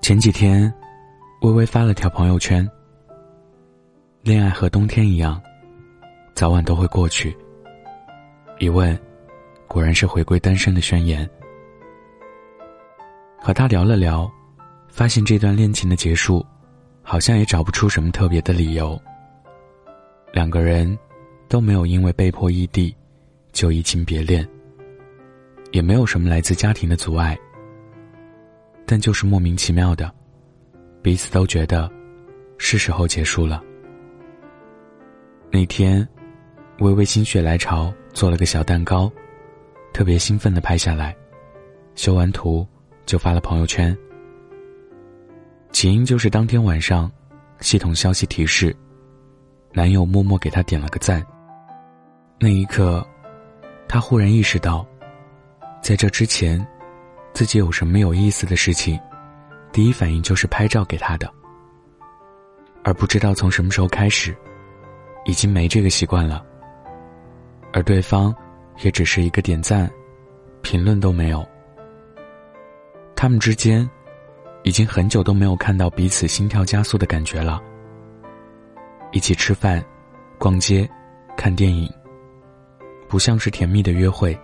前几天，微微发了条朋友圈：“恋爱和冬天一样，早晚都会过去。”一问，果然是回归单身的宣言。和他聊了聊，发现这段恋情的结束，好像也找不出什么特别的理由。两个人都没有因为被迫异地就移情别恋，也没有什么来自家庭的阻碍。但就是莫名其妙的，彼此都觉得是时候结束了。那天，微微心血来潮做了个小蛋糕，特别兴奋的拍下来，修完图就发了朋友圈。起因就是当天晚上，系统消息提示，男友默默给她点了个赞。那一刻，她忽然意识到，在这之前。自己有什么有意思的事情，第一反应就是拍照给他的，而不知道从什么时候开始，已经没这个习惯了。而对方，也只是一个点赞，评论都没有。他们之间，已经很久都没有看到彼此心跳加速的感觉了。一起吃饭、逛街、看电影，不像是甜蜜的约会，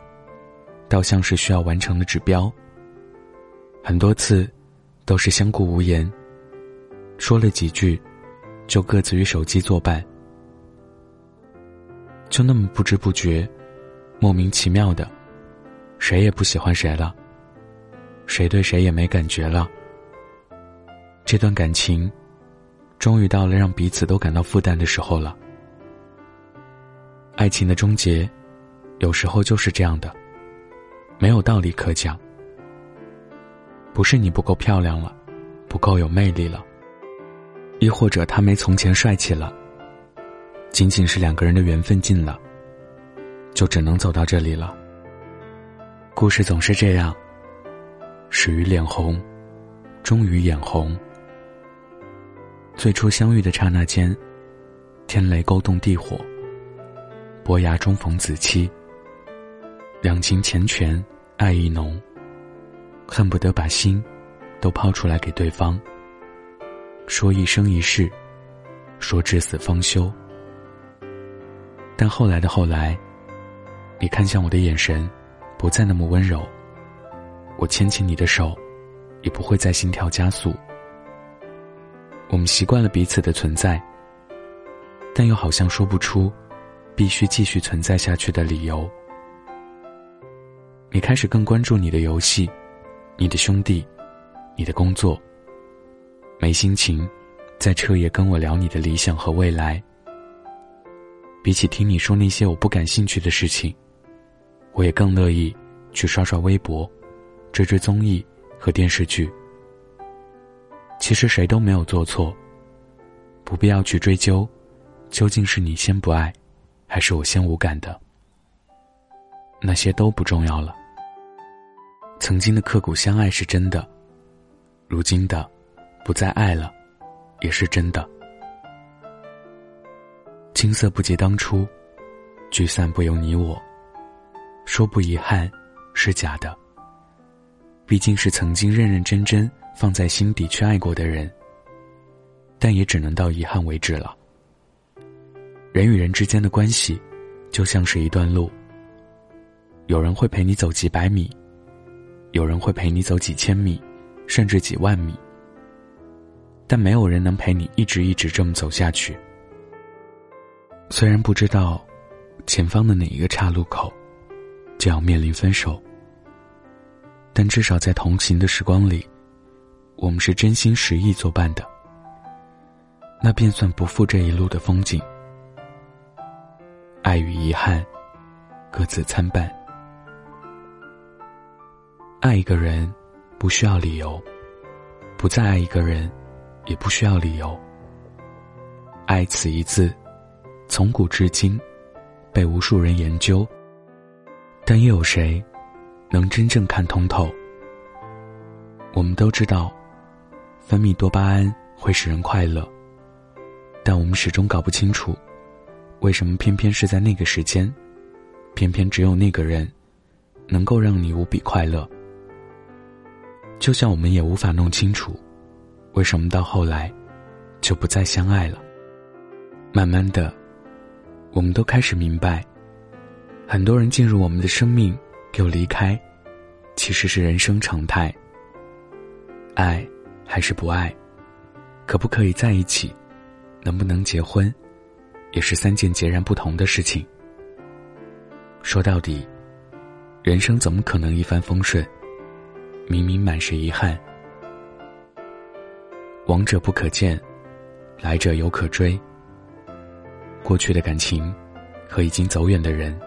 倒像是需要完成的指标。很多次，都是相顾无言。说了几句，就各自与手机作伴，就那么不知不觉，莫名其妙的，谁也不喜欢谁了，谁对谁也没感觉了。这段感情，终于到了让彼此都感到负担的时候了。爱情的终结，有时候就是这样的，没有道理可讲。不是你不够漂亮了，不够有魅力了，亦或者他没从前帅气了。仅仅是两个人的缘分尽了，就只能走到这里了。故事总是这样，始于脸红，终于眼红。最初相遇的刹那间，天雷勾动地火，伯牙中逢子期，两情缱绻，爱意浓。恨不得把心都抛出来给对方，说一生一世，说至死方休。但后来的后来，你看向我的眼神不再那么温柔，我牵起你的手，也不会再心跳加速。我们习惯了彼此的存在，但又好像说不出必须继续存在下去的理由。你开始更关注你的游戏。你的兄弟，你的工作，没心情再彻夜跟我聊你的理想和未来。比起听你说那些我不感兴趣的事情，我也更乐意去刷刷微博，追追综艺和电视剧。其实谁都没有做错，不必要去追究，究竟是你先不爱，还是我先无感的，那些都不重要了。曾经的刻骨相爱是真的，如今的不再爱了，也是真的。青涩不及当初，聚散不由你我。说不遗憾，是假的。毕竟是曾经认认真真放在心底去爱过的人，但也只能到遗憾为止了。人与人之间的关系，就像是一段路。有人会陪你走几百米。有人会陪你走几千米，甚至几万米，但没有人能陪你一直一直这么走下去。虽然不知道前方的哪一个岔路口就要面临分手，但至少在同行的时光里，我们是真心实意作伴的，那便算不负这一路的风景。爱与遗憾，各自参半。爱一个人，不需要理由；不再爱一个人，也不需要理由。爱此一字，从古至今，被无数人研究，但又有谁能真正看通透？我们都知道，分泌多巴胺会使人快乐，但我们始终搞不清楚，为什么偏偏是在那个时间，偏偏只有那个人，能够让你无比快乐。就像我们也无法弄清楚，为什么到后来就不再相爱了？慢慢的，我们都开始明白，很多人进入我们的生命又离开，其实是人生常态。爱还是不爱，可不可以在一起，能不能结婚，也是三件截然不同的事情。说到底，人生怎么可能一帆风顺？明明满是遗憾。往者不可见，来者犹可追。过去的感情，和已经走远的人，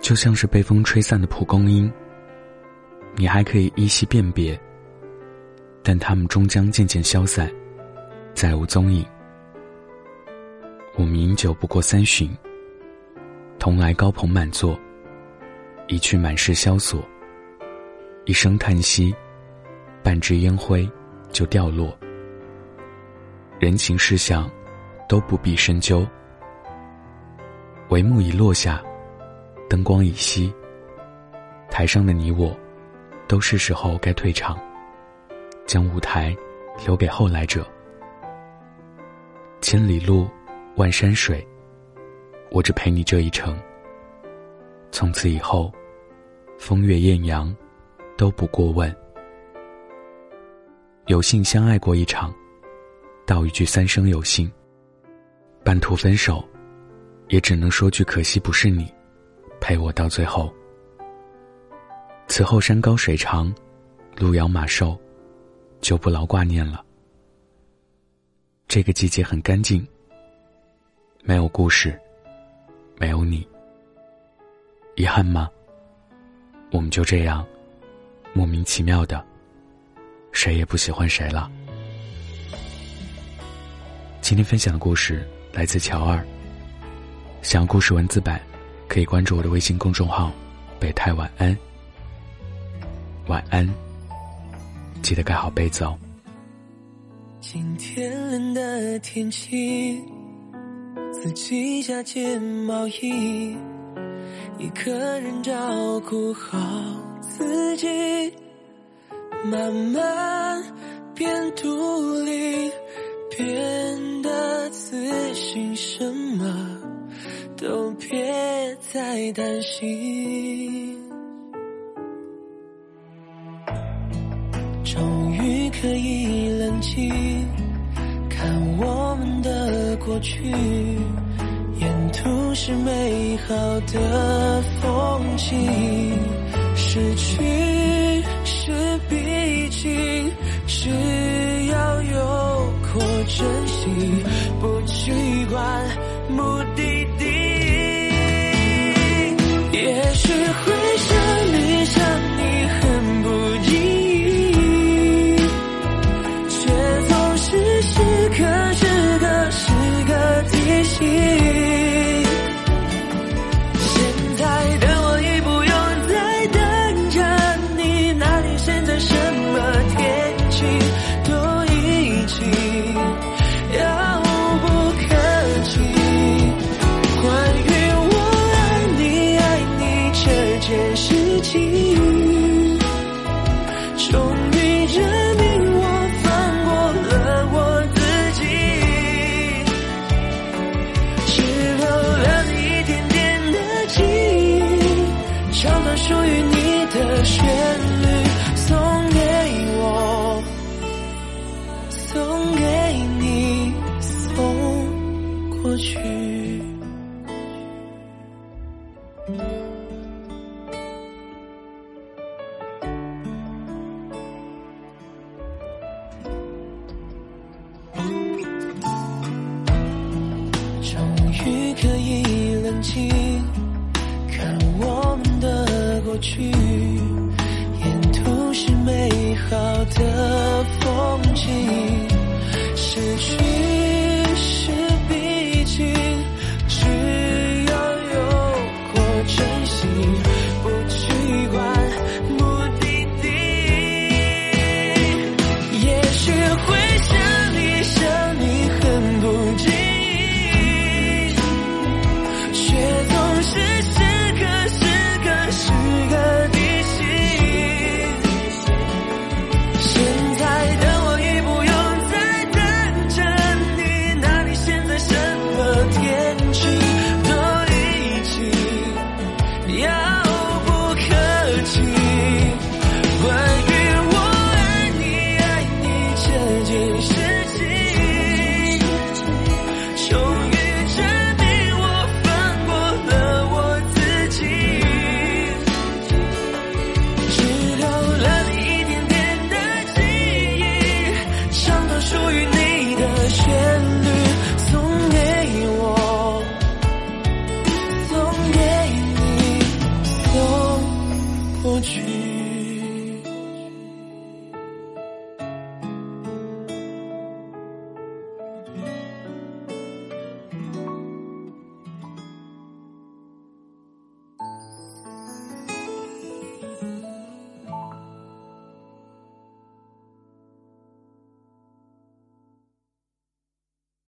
就像是被风吹散的蒲公英。你还可以依稀辨别，但他们终将渐渐消散，再无踪影。我们饮酒不过三巡，同来高朋满座，一去满是萧索。一声叹息，半支烟灰就掉落。人情世相，都不必深究。帷幕已落下，灯光已熄。台上的你我，都是时候该退场，将舞台留给后来者。千里路，万山水，我只陪你这一程。从此以后，风月艳阳。都不过问，有幸相爱过一场，道一句三生有幸。半途分手，也只能说句可惜不是你，陪我到最后。此后山高水长，路遥马瘦，就不劳挂念了。这个季节很干净，没有故事，没有你，遗憾吗？我们就这样。莫名其妙的，谁也不喜欢谁了。今天分享的故事来自乔二。想要故事文字版，可以关注我的微信公众号“北太晚安”。晚安，记得盖好被子哦。今天冷的天气，自己加件毛衣，一个人照顾好。自己慢慢变独立，变得自信，什么都别再担心。终于可以冷静，看我们的过去，沿途是美好的风景。失去是必经，只要有过珍惜，不去管目的地。也许会想你，想你很不经意，却总是时刻时刻时刻提醒。件事情。你可以冷静看我们的过去沿途是美好的风景失去